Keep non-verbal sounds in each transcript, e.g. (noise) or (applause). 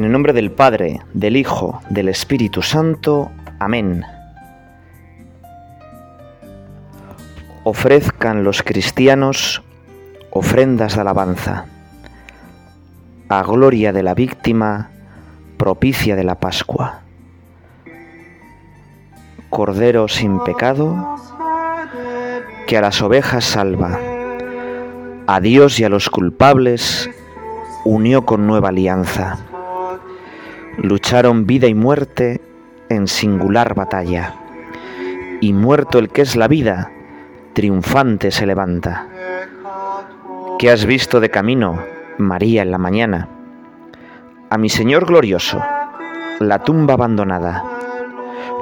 En el nombre del Padre, del Hijo, del Espíritu Santo. Amén. Ofrezcan los cristianos ofrendas de alabanza, a gloria de la víctima propicia de la Pascua. Cordero sin pecado, que a las ovejas salva, a Dios y a los culpables unió con nueva alianza lucharon vida y muerte en singular batalla. Y muerto el que es la vida, triunfante se levanta. ¿Qué has visto de camino, María, en la mañana? A mi Señor glorioso, la tumba abandonada,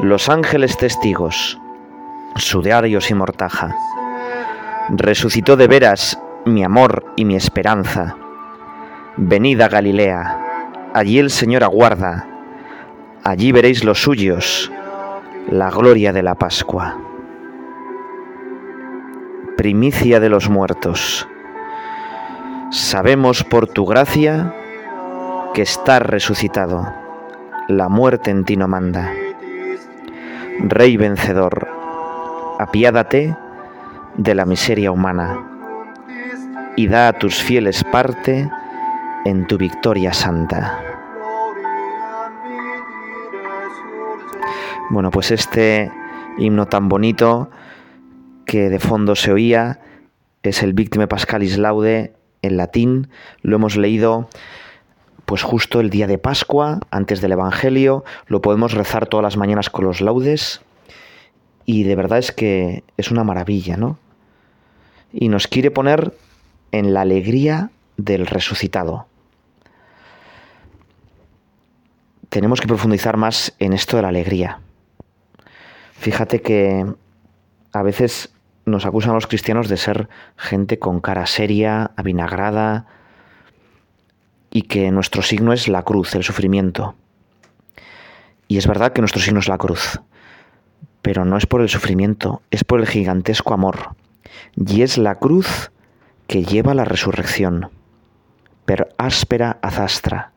los ángeles testigos, sudearios y mortaja. Resucitó de veras mi amor y mi esperanza. Venida Galilea, Allí el Señor aguarda, allí veréis los suyos, la gloria de la Pascua. Primicia de los muertos. Sabemos por tu gracia que estás resucitado, la muerte en ti no manda. Rey vencedor, apiádate de la miseria humana y da a tus fieles parte en tu victoria santa. Bueno, pues este himno tan bonito que de fondo se oía es el Victime Pascalis Laude en latín. Lo hemos leído pues justo el día de Pascua, antes del Evangelio. Lo podemos rezar todas las mañanas con los laudes. Y de verdad es que es una maravilla, ¿no? Y nos quiere poner en la alegría del resucitado. Tenemos que profundizar más en esto de la alegría. Fíjate que a veces nos acusan los cristianos de ser gente con cara seria, avinagrada, y que nuestro signo es la cruz, el sufrimiento. Y es verdad que nuestro signo es la cruz, pero no es por el sufrimiento, es por el gigantesco amor. Y es la cruz que lleva la resurrección, per áspera azastra.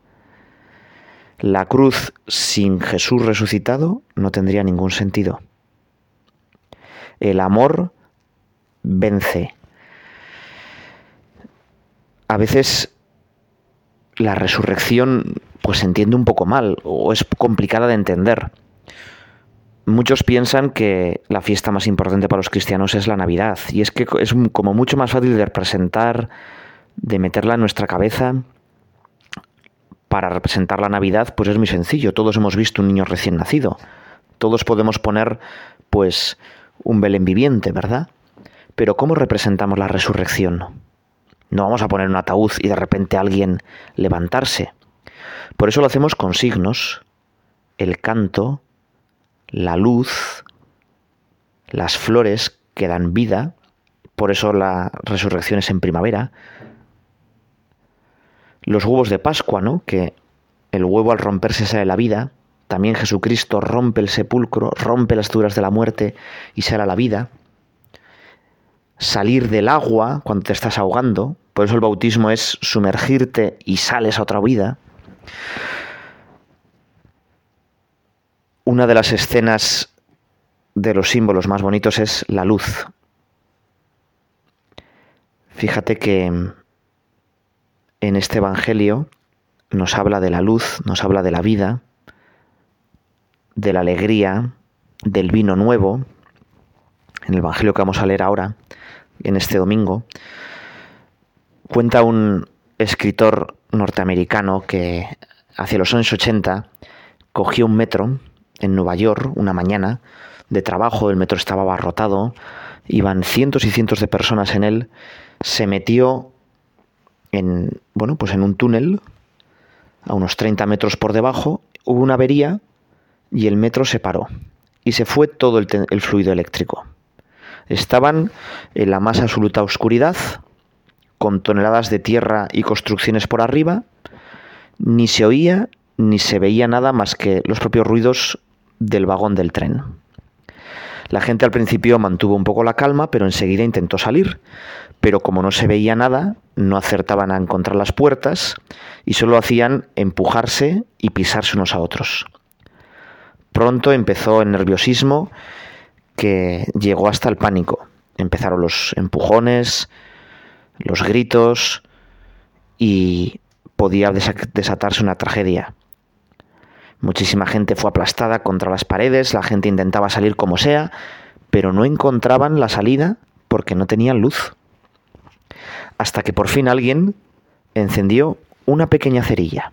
La cruz sin Jesús resucitado no tendría ningún sentido. El amor vence. A veces la resurrección pues se entiende un poco mal o es complicada de entender. Muchos piensan que la fiesta más importante para los cristianos es la Navidad y es que es como mucho más fácil de representar, de meterla en nuestra cabeza. Para representar la Navidad pues es muy sencillo, todos hemos visto un niño recién nacido. Todos podemos poner pues un Belén viviente, ¿verdad? Pero ¿cómo representamos la resurrección? No vamos a poner un ataúd y de repente alguien levantarse. Por eso lo hacemos con signos, el canto, la luz, las flores que dan vida, por eso la resurrección es en primavera, los huevos de Pascua, ¿no? Que el huevo al romperse sale la vida, también Jesucristo rompe el sepulcro, rompe las duras de la muerte y sale la vida. Salir del agua cuando te estás ahogando, por eso el bautismo es sumergirte y sales a otra vida. Una de las escenas de los símbolos más bonitos es la luz. Fíjate que en este Evangelio nos habla de la luz, nos habla de la vida, de la alegría, del vino nuevo, en el Evangelio que vamos a leer ahora, en este domingo, cuenta un escritor norteamericano que hacia los años 80 cogió un metro en Nueva York una mañana de trabajo, el metro estaba abarrotado, iban cientos y cientos de personas en él, se metió en, bueno, pues en un túnel a unos 30 metros por debajo, hubo una avería y el metro se paró y se fue todo el, fluido eléctrico. Estaban en la más absoluta oscuridad, con toneladas de tierra y construcciones por arriba, ni se oía ni se veía nada más que los propios ruidos del vagón del tren. La gente al principio mantuvo un poco la calma, pero enseguida intentó salir. Pero como no se veía nada, no acertaban a encontrar las puertas y solo hacían empujarse y pisarse unos a otros. Pronto empezó el nerviosismo que llegó hasta el pánico. Empezaron los empujones, los gritos y podía desatarse una tragedia. Muchísima gente fue aplastada contra las paredes, la gente intentaba salir como sea, pero no encontraban la salida porque no tenían luz. Hasta que por fin alguien encendió una pequeña cerilla.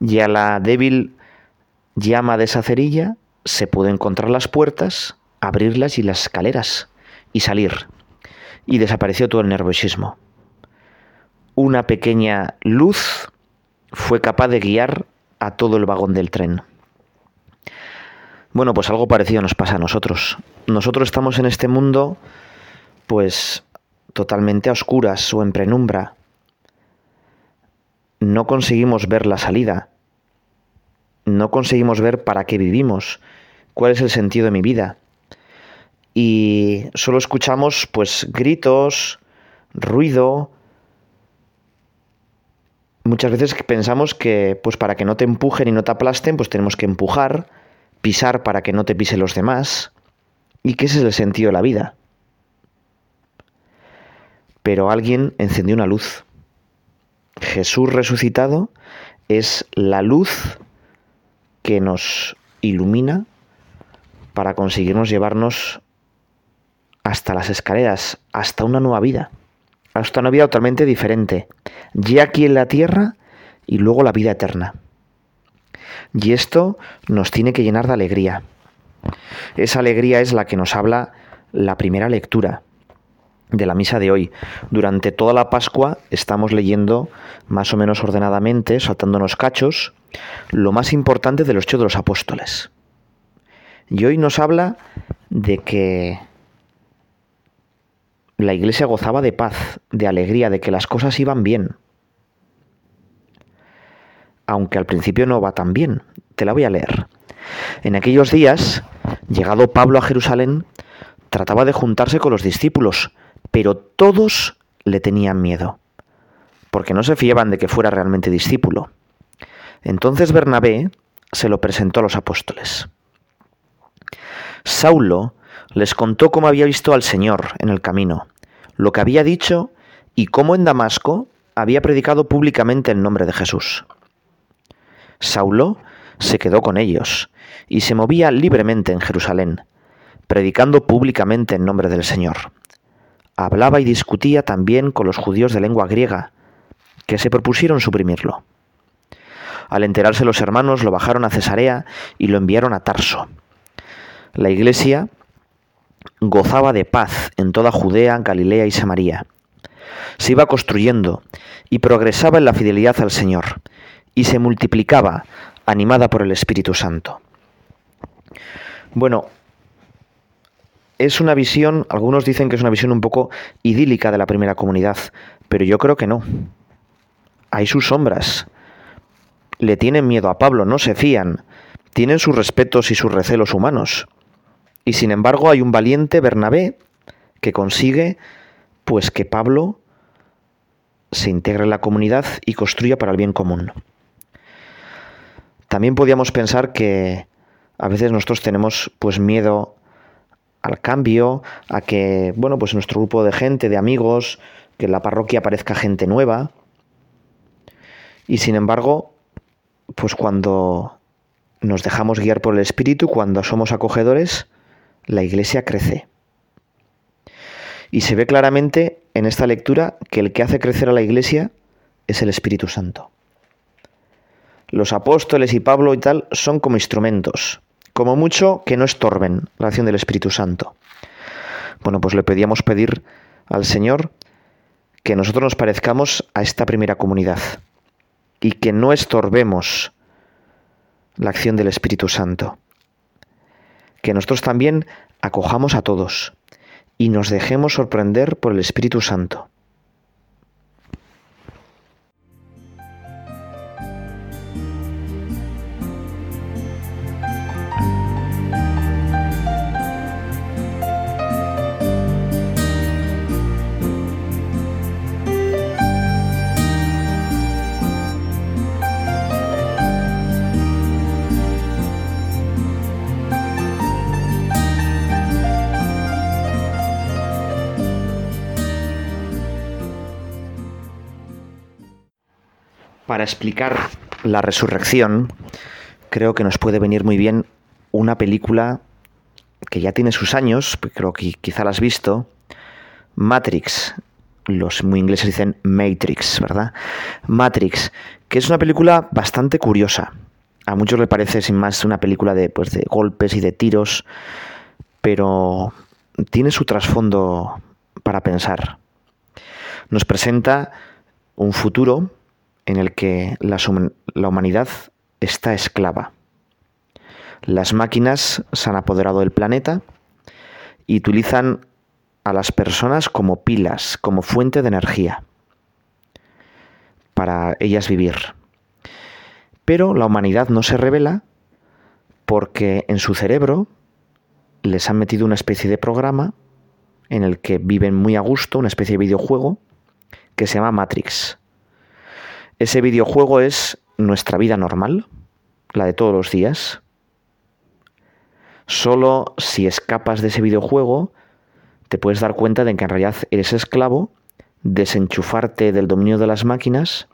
Y a la débil llama de esa cerilla se pudo encontrar las puertas, abrirlas y las escaleras y salir. Y desapareció todo el nerviosismo. Una pequeña luz fue capaz de guiar a todo el vagón del tren. Bueno, pues algo parecido nos pasa a nosotros. Nosotros estamos en este mundo, pues, totalmente a oscuras o en penumbra. No conseguimos ver la salida. No conseguimos ver para qué vivimos, cuál es el sentido de mi vida. Y solo escuchamos, pues, gritos, ruido, muchas veces pensamos que pues para que no te empujen y no te aplasten, pues tenemos que empujar, pisar para que no te pisen los demás, y que es el sentido de la vida. Pero alguien encendió una luz. Jesús resucitado es la luz que nos ilumina para conseguirnos llevarnos hasta las escaleras, hasta una nueva vida hasta una vida totalmente diferente, ya aquí en la tierra y luego la vida eterna. Y esto nos tiene que llenar de alegría. Esa alegría es la que nos habla la primera lectura de la misa de hoy. Durante toda la Pascua estamos leyendo más o menos ordenadamente, saltándonos cachos, lo más importante de los hechos de los apóstoles. Y hoy nos habla de que la iglesia gozaba de paz, de alegría, de que las cosas iban bien. Aunque al principio no va tan bien. Te la voy a leer. En aquellos días, llegado Pablo a Jerusalén, trataba de juntarse con los discípulos, pero todos le tenían miedo, porque no se fiaban de que fuera realmente discípulo. Entonces Bernabé se lo presentó a los apóstoles. Saulo les contó cómo había visto al Señor en el camino, lo que había dicho y cómo en Damasco había predicado públicamente el nombre de Jesús. Saulo se quedó con ellos y se movía libremente en Jerusalén, predicando públicamente en nombre del Señor. Hablaba y discutía también con los judíos de lengua griega, que se propusieron suprimirlo. Al enterarse los hermanos lo bajaron a Cesarea y lo enviaron a Tarso. La iglesia gozaba de paz en toda Judea, Galilea y Samaria. Se iba construyendo y progresaba en la fidelidad al Señor, y se multiplicaba, animada por el Espíritu Santo. Bueno, es una visión, algunos dicen que es una visión un poco idílica de la primera comunidad, pero yo creo que no. Hay sus sombras. Le tienen miedo a Pablo, no se fían, tienen sus respetos y sus recelos humanos. Y sin embargo hay un valiente Bernabé que consigue pues que Pablo se integre en la comunidad y construya para el bien común. También podíamos pensar que a veces nosotros tenemos pues miedo al cambio, a que, bueno, pues nuestro grupo de gente, de amigos, que en la parroquia aparezca gente nueva. Y sin embargo, pues cuando nos dejamos guiar por el Espíritu, cuando somos acogedores, la iglesia crece. Y se ve claramente en esta lectura que el que hace crecer a la iglesia es el Espíritu Santo. Los apóstoles y Pablo y tal son como instrumentos, como mucho que no estorben la acción del Espíritu Santo. Bueno, pues le pedíamos pedir al Señor que nosotros nos parezcamos a esta primera comunidad y que no estorbemos la acción del Espíritu Santo que nosotros también acojamos a todos y nos dejemos sorprender por el Espíritu Santo. Para explicar la resurrección, creo que nos puede venir muy bien una película que ya tiene sus años, creo que quizá la has visto, Matrix. Los muy ingleses dicen Matrix, ¿verdad? Matrix, que es una película bastante curiosa. A muchos le parece sin más una película de, pues, de golpes y de tiros, pero tiene su trasfondo para pensar. Nos presenta un futuro en el que la, humanidad está esclava. Las máquinas se han apoderado del planeta y utilizan a las personas como pilas, como fuente de energía para ellas vivir. Pero la humanidad no se revela porque en su cerebro les han metido una especie de programa en el que viven muy a gusto, una especie de videojuego que se llama Matrix. Ese videojuego es nuestra vida normal, la de todos los días. Solo si escapas de ese videojuego te puedes dar cuenta de que en realidad eres esclavo, desenchufarte del dominio de las máquinas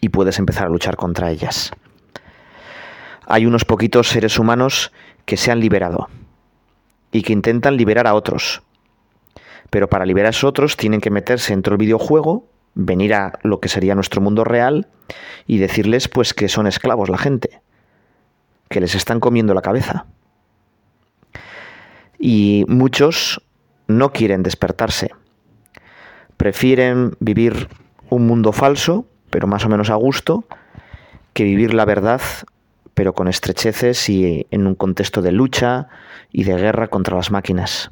y puedes empezar a luchar contra ellas. Hay unos poquitos seres humanos que se han liberado y que intentan liberar a otros. Pero para liberar a esos otros tienen que meterse dentro del videojuego, venir a lo que sería nuestro mundo real y decirles pues que son esclavos la gente, que les están comiendo la cabeza. Y muchos no quieren despertarse. Prefieren vivir un mundo falso, pero más o menos a gusto, que vivir la verdad, pero con estrecheces y en un contexto de lucha y de guerra contra las máquinas.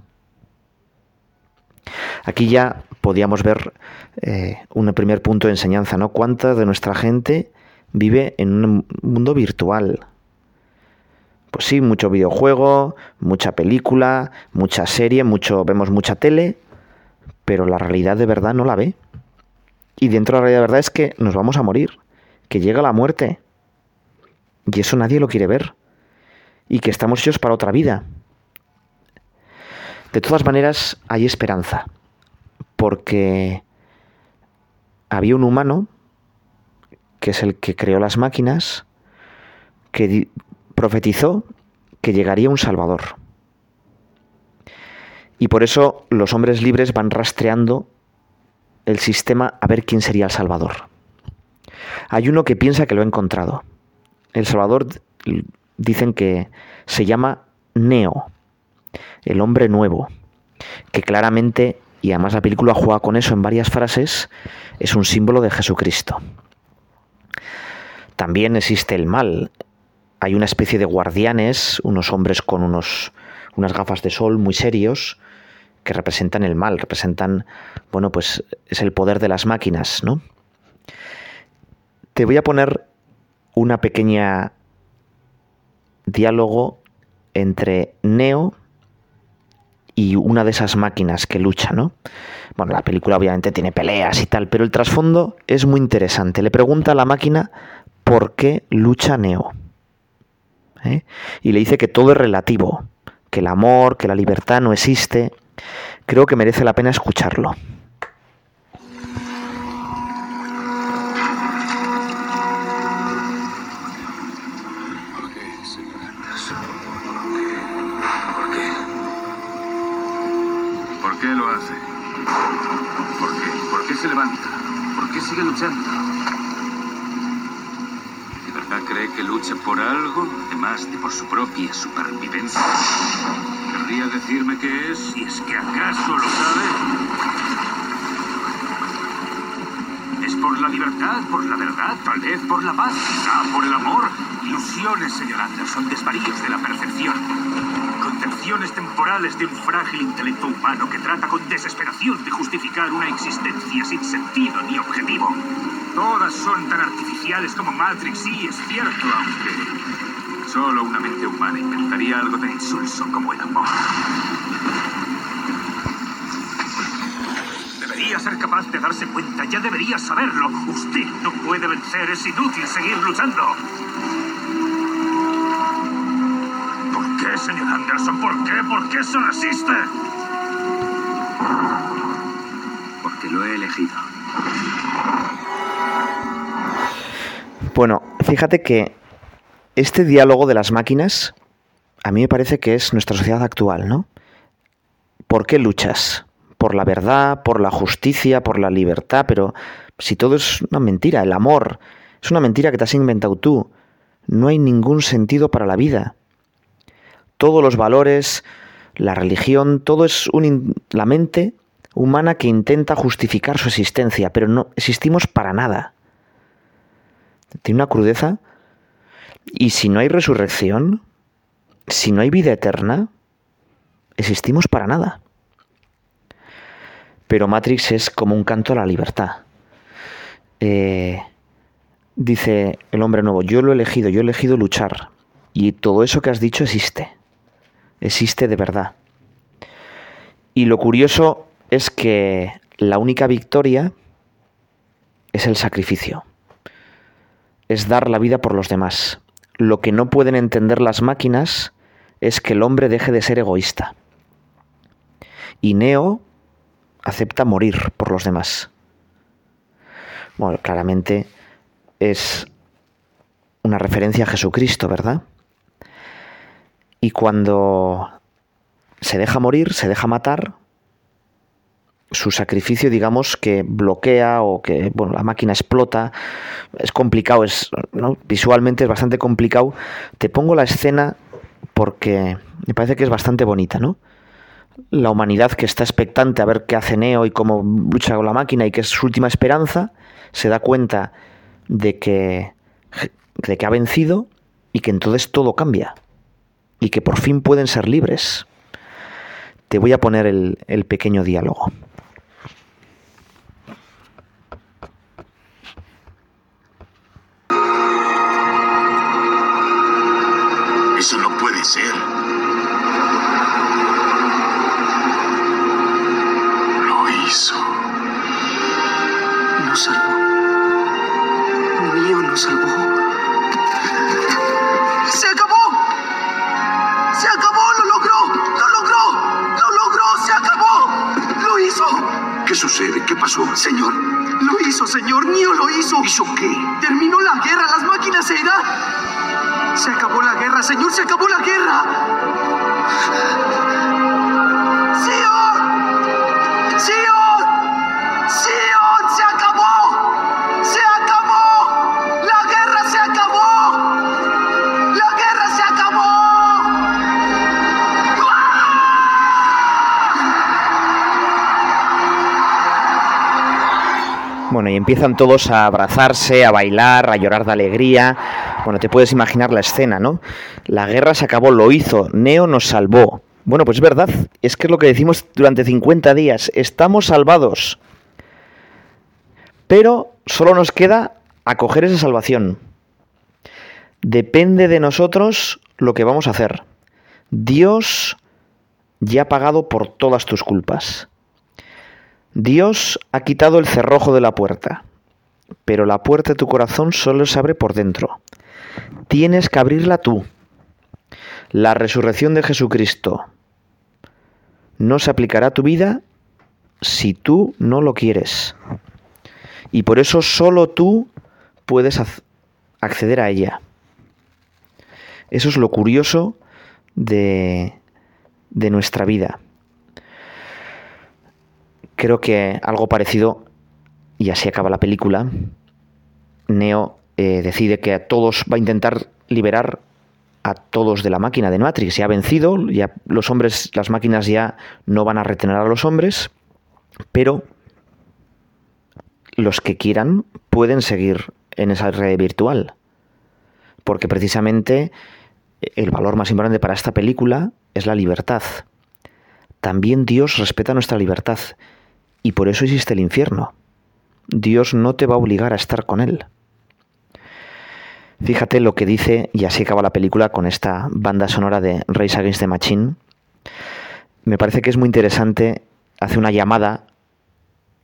Aquí ya podíamos ver eh, un primer punto de enseñanza, ¿no? ¿Cuánta de nuestra gente vive en un mundo virtual? Pues sí, mucho videojuego, mucha película, mucha serie, mucho, vemos mucha tele, pero la realidad de verdad no la ve. Y dentro de la realidad de verdad es que nos vamos a morir, que llega la muerte. Y eso nadie lo quiere ver. Y que estamos hechos para otra vida. De todas maneras, hay esperanza. Porque había un humano, que es el que creó las máquinas, que profetizó que llegaría un Salvador. Y por eso los hombres libres van rastreando el sistema a ver quién sería el Salvador. Hay uno que piensa que lo ha encontrado. El Salvador dicen que se llama Neo, el hombre nuevo, que claramente, y además la película juega con eso en varias frases, es un símbolo de Jesucristo. También existe el mal, hay una especie de guardianes, unos hombres con unos, unas gafas de sol muy serios, que representan el mal, representan, bueno, pues es el poder de las máquinas, ¿no? Te voy a poner una pequeña diálogo entre Neo y una de esas máquinas que lucha, ¿no? Bueno, la película obviamente tiene peleas y tal, pero el trasfondo es muy interesante. Le pregunta a la máquina por qué lucha Neo. ¿eh? y le dice que todo es relativo, que el amor, que la libertad no existe, creo que merece la pena escucharlo. ¿Por qué sigue luchando? cree que lucha por algo, además de por su propia supervivencia? ¿Querría decirme qué es? Si es que acaso lo sabe. ¿Es por la libertad, por la verdad, tal vez por la paz, quizá por el amor? Ilusiones, señor Anderson, desvaríos de la percepción. Concepciones temporales de un frágil intelecto humano que trata con desesperación de justificar una existencia sin sentido ni objetivo. Todas son tan artificiales como Matrix, sí, es cierto, aunque solo una mente humana inventaría algo tan insulso como el amor. Debería ser capaz de darse cuenta, ya debería saberlo. Usted no puede vencer, es inútil seguir luchando. Señor Anderson? ¿Por qué? ¿Por qué se resiste? Porque lo he elegido. Bueno, fíjate que este diálogo de las máquinas a mí me parece que es nuestra sociedad actual, ¿no? ¿Por qué luchas? Por la verdad, por la justicia, por la libertad, pero si todo es una mentira, el amor es una mentira que te has inventado tú. No hay ningún sentido para la vida. Todos los valores, la religión, todo es un, la mente humana que intenta justificar su existencia, pero no existimos para nada. Tiene una crudeza. Y si no hay resurrección, si no hay vida eterna, existimos para nada. Pero Matrix es como un canto a la libertad. Eh, dice el hombre nuevo, yo lo he elegido, yo he elegido luchar. Y todo eso que has dicho existe. Existe de verdad. Y lo curioso es que la única victoria es el sacrificio. Es dar la vida por los demás. Lo que no pueden entender las máquinas es que el hombre deje de ser egoísta. Y Neo acepta morir por los demás. Bueno, claramente es una referencia a Jesucristo, ¿verdad? Y cuando se deja morir, se deja matar, su sacrificio, digamos, que bloquea o que bueno, la máquina explota, es complicado, es, visualmente es bastante complicado. Te pongo la escena porque me parece que es bastante bonita, ¿no? La humanidad que está expectante a ver qué hace Neo y cómo lucha con la máquina y que es su última esperanza, se da cuenta de que, de que ha vencido y que entonces todo cambia y que por fin pueden ser libres. Te voy a poner el, pequeño diálogo. Empiezan todos a abrazarse, a bailar, a llorar de alegría. Bueno, te puedes imaginar la escena, ¿no? La guerra se acabó, lo hizo, Neo nos salvó. Bueno, pues es verdad, es que es lo que decimos durante 50 días, estamos salvados. Pero solo nos queda acoger esa salvación. Depende de nosotros lo que vamos a hacer. Dios ya ha pagado por todas tus culpas. Dios ha quitado el cerrojo de la puerta, pero la puerta de tu corazón solo se abre por dentro. Tienes que abrirla tú. La resurrección de Jesucristo no se aplicará a tu vida si tú no lo quieres. Y por eso solo tú puedes acceder a ella. Eso es lo curioso de, de nuestra vida creo que algo parecido, y así acaba la película, Neo eh, decide que a todos va a intentar liberar a todos de la máquina de Matrix. Ya ha vencido, ya los hombres, las máquinas ya no van a retener a los hombres, pero los que quieran pueden seguir en esa red virtual. Porque precisamente el valor más importante para esta película es la libertad. También Dios respeta nuestra libertad y por eso existe el infierno. Dios no te va a obligar a estar con Él. Fíjate lo que dice, y así acaba la película con esta banda sonora de Race Against the Machine. Me parece que es muy interesante, hace una llamada,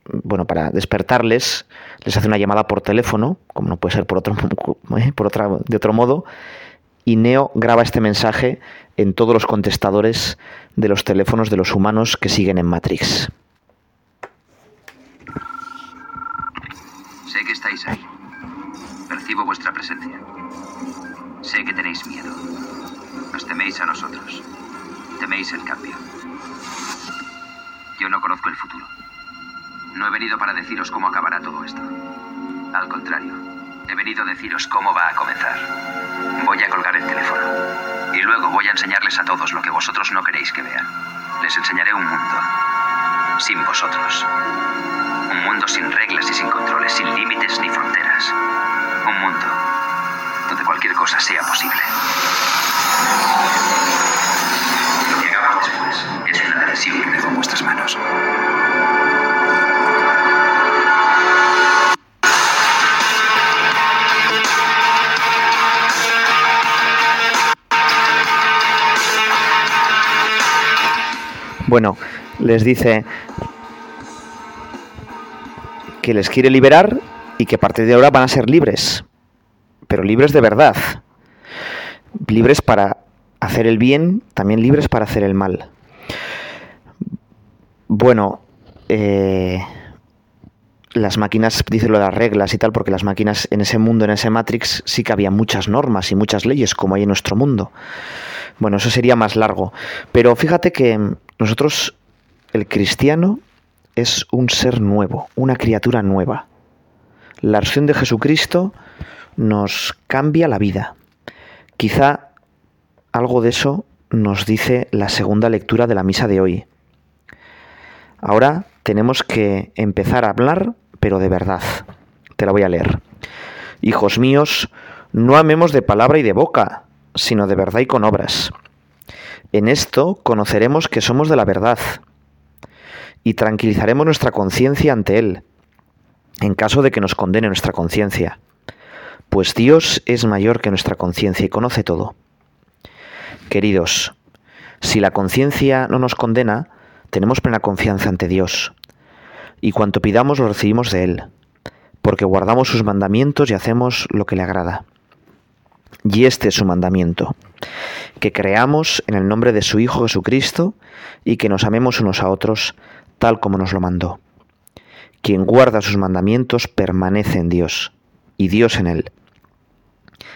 bueno, para despertarles, les hace una llamada por teléfono, como no puede ser por otro, (laughs) ¿eh? por de otro modo, y Neo graba este mensaje en todos los contestadores de los teléfonos de los humanos que siguen en Matrix. Sé que estáis ahí. Percibo vuestra presencia. Sé que tenéis miedo. Nos teméis a nosotros. Teméis el cambio. Yo no conozco el futuro. No he venido para deciros cómo acabará todo esto. Al contrario, he venido a deciros cómo va a comenzar. Voy a colgar el teléfono. Y luego voy a enseñarles a todos lo que vosotros no queréis que vean. Les enseñaré un mundo. Sin vosotros. Un mundo sin reglas y sin controles, sin límites ni fronteras. Un mundo donde cualquier cosa sea posible. Lo que hagamos después es una decisión que dejo en vuestras manos. Bueno, les dice que les quiere liberar y que a partir de ahora van a ser libres, pero libres de verdad, libres para hacer el bien, también libres para hacer el mal. Bueno, eh, las máquinas, dice lo de las reglas y tal, porque las máquinas en ese mundo, en ese Matrix, sí que había muchas normas y muchas leyes, como hay en nuestro mundo. Bueno, eso sería más largo. Pero fíjate que nosotros, el cristiano, es un ser nuevo, una criatura nueva. La acción de Jesucristo nos cambia la vida. Quizá algo de eso nos dice la segunda lectura de la misa de hoy. Ahora tenemos que empezar a hablar, pero de verdad. Te la voy a leer. Hijos míos, no amemos de palabra y de boca, sino de verdad y con obras. En esto conoceremos que somos de la verdad y tranquilizaremos nuestra conciencia ante Él, en caso de que nos condene nuestra conciencia, pues Dios es mayor que nuestra conciencia y conoce todo. Queridos, si la conciencia no nos condena, tenemos plena confianza ante Dios, y cuanto pidamos lo recibimos de Él, porque guardamos sus mandamientos y hacemos lo que le agrada. Y este es su mandamiento, que creamos en el nombre de su Hijo Jesucristo y que nos amemos unos a otros tal como nos lo mandó. Quien guarda sus mandamientos permanece en Dios y Dios en él.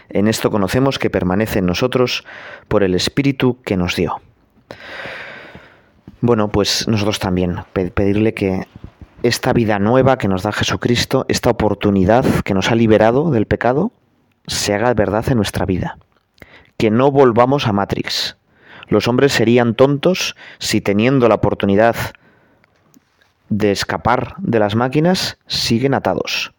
En esto conocemos que permanece en nosotros por el Espíritu que nos dio. Bueno, pues nosotros también pedirle que esta vida nueva que nos da Jesucristo, esta oportunidad que nos ha liberado del pecado, se haga verdad en nuestra vida. Que no volvamos a Matrix. Los hombres serían tontos si teniendo la oportunidad de escapar de las máquinas siguen atados.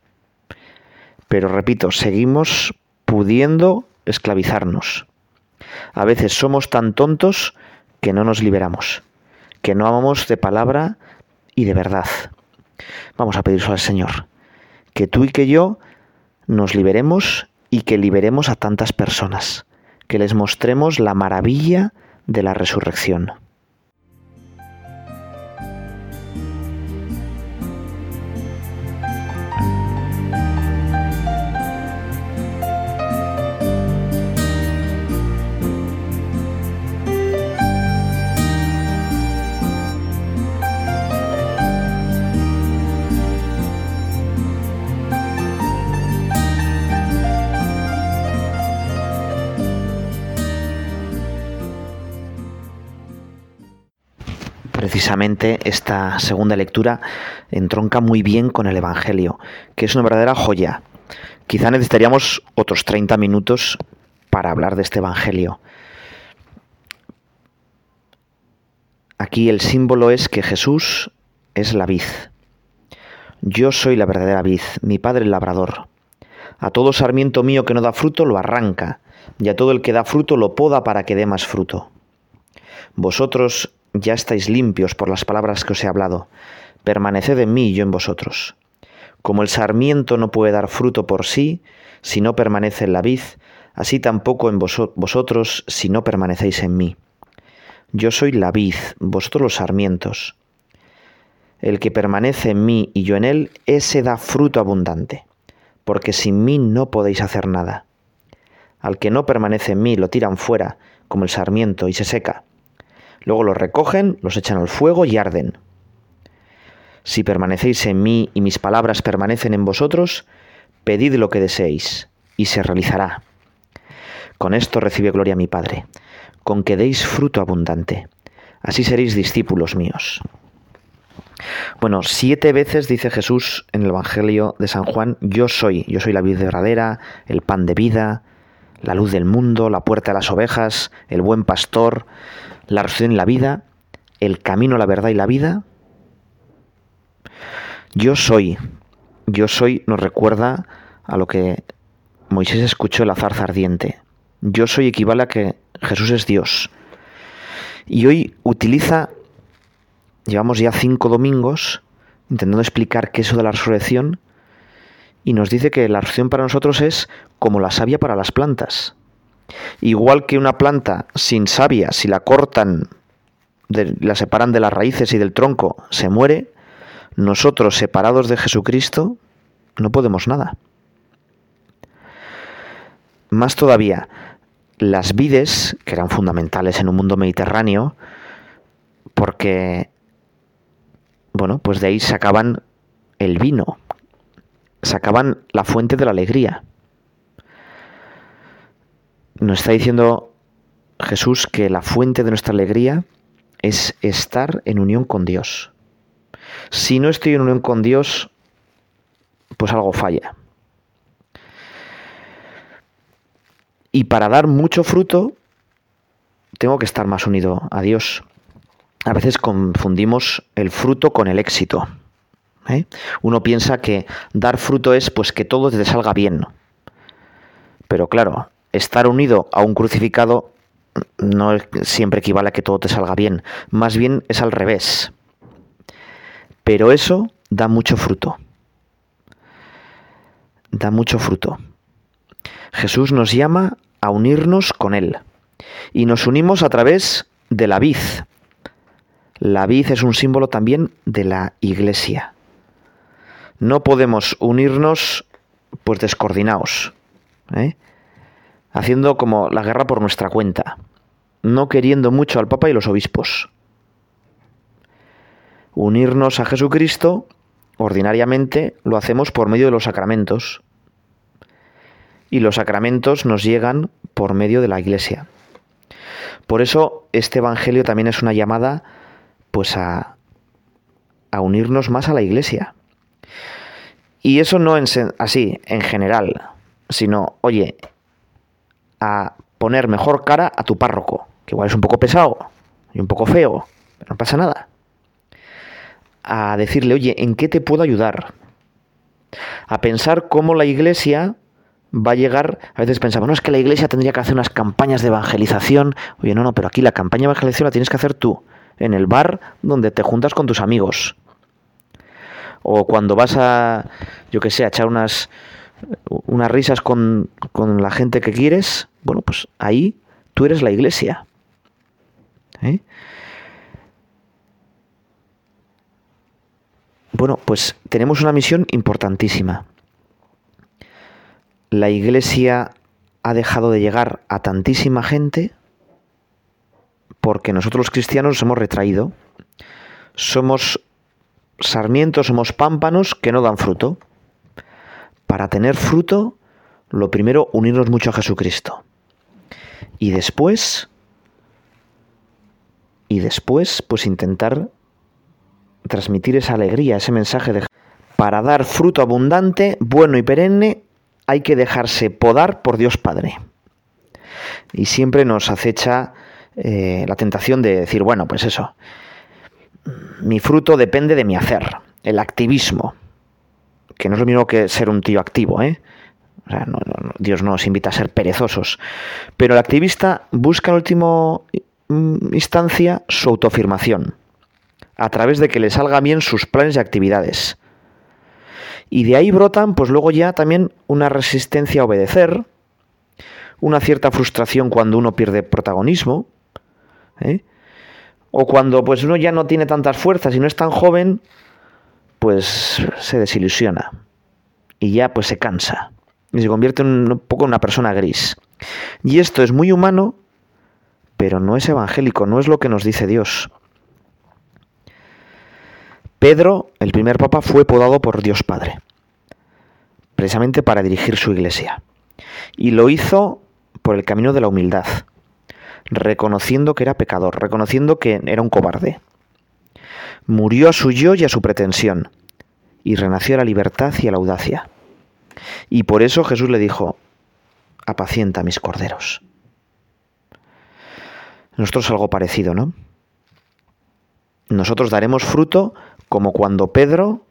Pero repito, seguimos pudiendo esclavizarnos. A veces somos tan tontos que no nos liberamos, que no amamos de palabra y de verdad. Vamos a pedir al Señor, que tú y que yo nos liberemos y que liberemos a tantas personas, que les mostremos la maravilla de la resurrección. Precisamente esta segunda lectura entronca muy bien con el Evangelio, que es una verdadera joya. Quizá necesitaríamos otros 30 minutos para hablar de este Evangelio. Aquí el símbolo es que Jesús es la vid. Yo soy la verdadera vid, mi Padre el labrador. A todo sarmiento mío que no da fruto lo arranca, y a todo el que da fruto lo poda para que dé más fruto. Vosotros ya estáis limpios por las palabras que os he hablado. Permaneced en mí y yo en vosotros. Como el sarmiento no puede dar fruto por sí si no permanece en la vid, así tampoco en vosotros si no permanecéis en mí. Yo soy la vid, vosotros los sarmientos. El que permanece en mí y yo en él, ese da fruto abundante, porque sin mí no podéis hacer nada. Al que no permanece en mí lo tiran fuera, como el sarmiento, y se seca Luego los recogen, los echan al fuego y arden. Si permanecéis en mí y mis palabras permanecen en vosotros, pedid lo que deseéis, y se realizará. Con esto recibe gloria mi Padre, con que deis fruto abundante. Así seréis discípulos míos. Bueno, siete veces dice Jesús en el Evangelio de San Juan, yo soy, yo soy la vida verdadera, el pan de vida, la luz del mundo, la puerta de las ovejas, el buen pastor, la resurrección y la vida, el camino, la verdad y la vida. Yo soy, yo soy nos recuerda a lo que Moisés escuchó en la zarza ardiente. Yo soy equivale a que Jesús es Dios. Y hoy utiliza, llevamos ya cinco domingos intentando explicar qué es eso de la resurrección y nos dice que la resurrección para nosotros es como la savia para las plantas. Igual que una planta sin savia, si la cortan, la separan de las raíces y del tronco, se muere, nosotros separados de Jesucristo no podemos nada. Más todavía, las vides, que eran fundamentales en un mundo mediterráneo, porque, bueno, pues de ahí sacaban el vino, sacaban la fuente de la alegría. Nos está diciendo Jesús que la fuente de nuestra alegría es estar en unión con Dios. Si no estoy en unión con Dios, pues algo falla. Y para dar mucho fruto, tengo que estar más unido a Dios. A veces confundimos el fruto con el éxito. ¿eh? Uno piensa que dar fruto es pues que todo te salga bien. Pero claro, estar unido a un crucificado no siempre equivale a que todo te salga bien. Más bien es al revés. Pero eso da mucho fruto. Da mucho fruto. Jesús nos llama a unirnos con Él. Y nos unimos a través de la vid. La vid es un símbolo también de la iglesia. No podemos unirnos pues descoordinados, ¿eh? Haciendo como la guerra por nuestra cuenta, no queriendo mucho al Papa y los obispos. Unirnos a Jesucristo, ordinariamente, lo hacemos por medio de los sacramentos. Y los sacramentos nos llegan por medio de la Iglesia. Por eso este Evangelio también es una llamada pues a, a unirnos más a la Iglesia. Y eso no así, en general, sino, oye, a poner mejor cara a tu párroco, que igual es un poco pesado y un poco feo, pero no pasa nada. A decirle, oye, ¿en qué te puedo ayudar? A pensar cómo la iglesia va a llegar, a veces pensamos, no es que la iglesia tendría que hacer unas campañas de evangelización, oye, no, no, pero aquí la campaña de evangelización la tienes que hacer tú, en el bar donde te juntas con tus amigos, o cuando vas a, yo que sé, a echar unas, unas risas con, con la gente que quieres, bueno, pues ahí tú eres la iglesia. ¿eh? Bueno, pues tenemos una misión importantísima. La iglesia ha dejado de llegar a tantísima gente porque nosotros los cristianos nos hemos retraído. Somos sarmientos, somos pámpanos que no dan fruto. Para tener fruto, lo primero, unirnos mucho a Jesucristo. Y después, y después, pues intentar transmitir esa alegría, ese mensaje de... Para dar fruto abundante, bueno y perenne, hay que dejarse podar por Dios Padre. Y siempre nos acecha eh, la tentación de decir, bueno, pues eso, mi fruto depende de mi hacer, el activismo, que no es lo mismo que ser un tío activo, ¿eh? Dios no nos invita a ser perezosos, pero el activista busca en última mm, instancia su autoafirmación, a través de que le salga bien sus planes y actividades. Y de ahí brotan, pues luego ya también una resistencia a obedecer, una cierta frustración cuando uno pierde protagonismo, ¿eh? o cuando pues uno ya no tiene tantas fuerzas y no es tan joven, pues se desilusiona y ya pues se cansa y se convierte en un poco en una persona gris. Y esto es muy humano, pero no es evangélico, no es lo que nos dice Dios. Pedro, el primer papa, fue podado por Dios Padre, precisamente para dirigir su iglesia. Y lo hizo por el camino de la humildad, reconociendo que era pecador, reconociendo que era un cobarde. Murió a su yo y a su pretensión, y renació a la libertad y a la audacia. Y por eso Jesús le dijo, apacienta mis corderos. Nosotros algo parecido, ¿no? Nosotros daremos fruto como cuando Pedro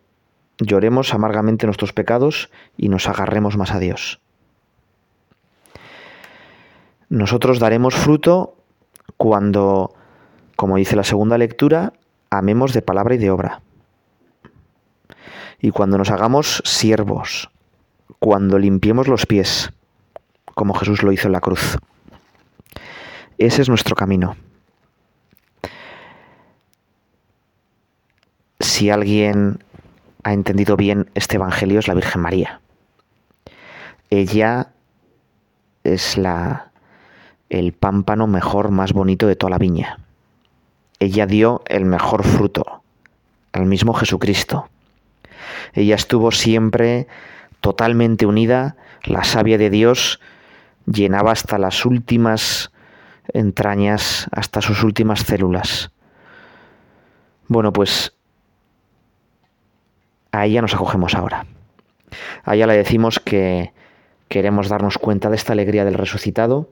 lloremos amargamente nuestros pecados y nos agarremos más a Dios. Nosotros daremos fruto cuando, como dice la segunda lectura, amemos de palabra y de obra. Y cuando nos hagamos siervos, cuando limpiemos los pies, como Jesús lo hizo en la cruz. Ese es nuestro camino. Si alguien ha entendido bien este Evangelio es la Virgen María. Ella es la, el pámpano mejor, más bonito de toda la viña. Ella dio el mejor fruto, al mismo Jesucristo. Ella estuvo siempre totalmente unida, la savia de Dios llenaba hasta las últimas entrañas, hasta sus últimas células. Bueno, pues a ella nos acogemos ahora. A ella le decimos que queremos darnos cuenta de esta alegría del resucitado,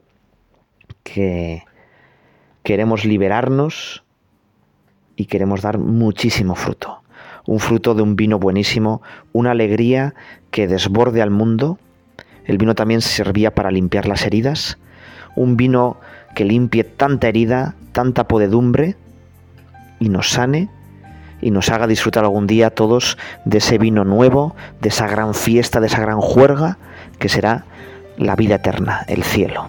que queremos liberarnos y queremos dar muchísimo fruto. Un fruto de un vino buenísimo, una alegría que desborde al mundo. El vino también servía para limpiar las heridas. Un vino que limpie tanta herida, tanta podedumbre y nos sane y nos haga disfrutar algún día todos de ese vino nuevo, de esa gran fiesta, de esa gran juerga que será la vida eterna, el cielo.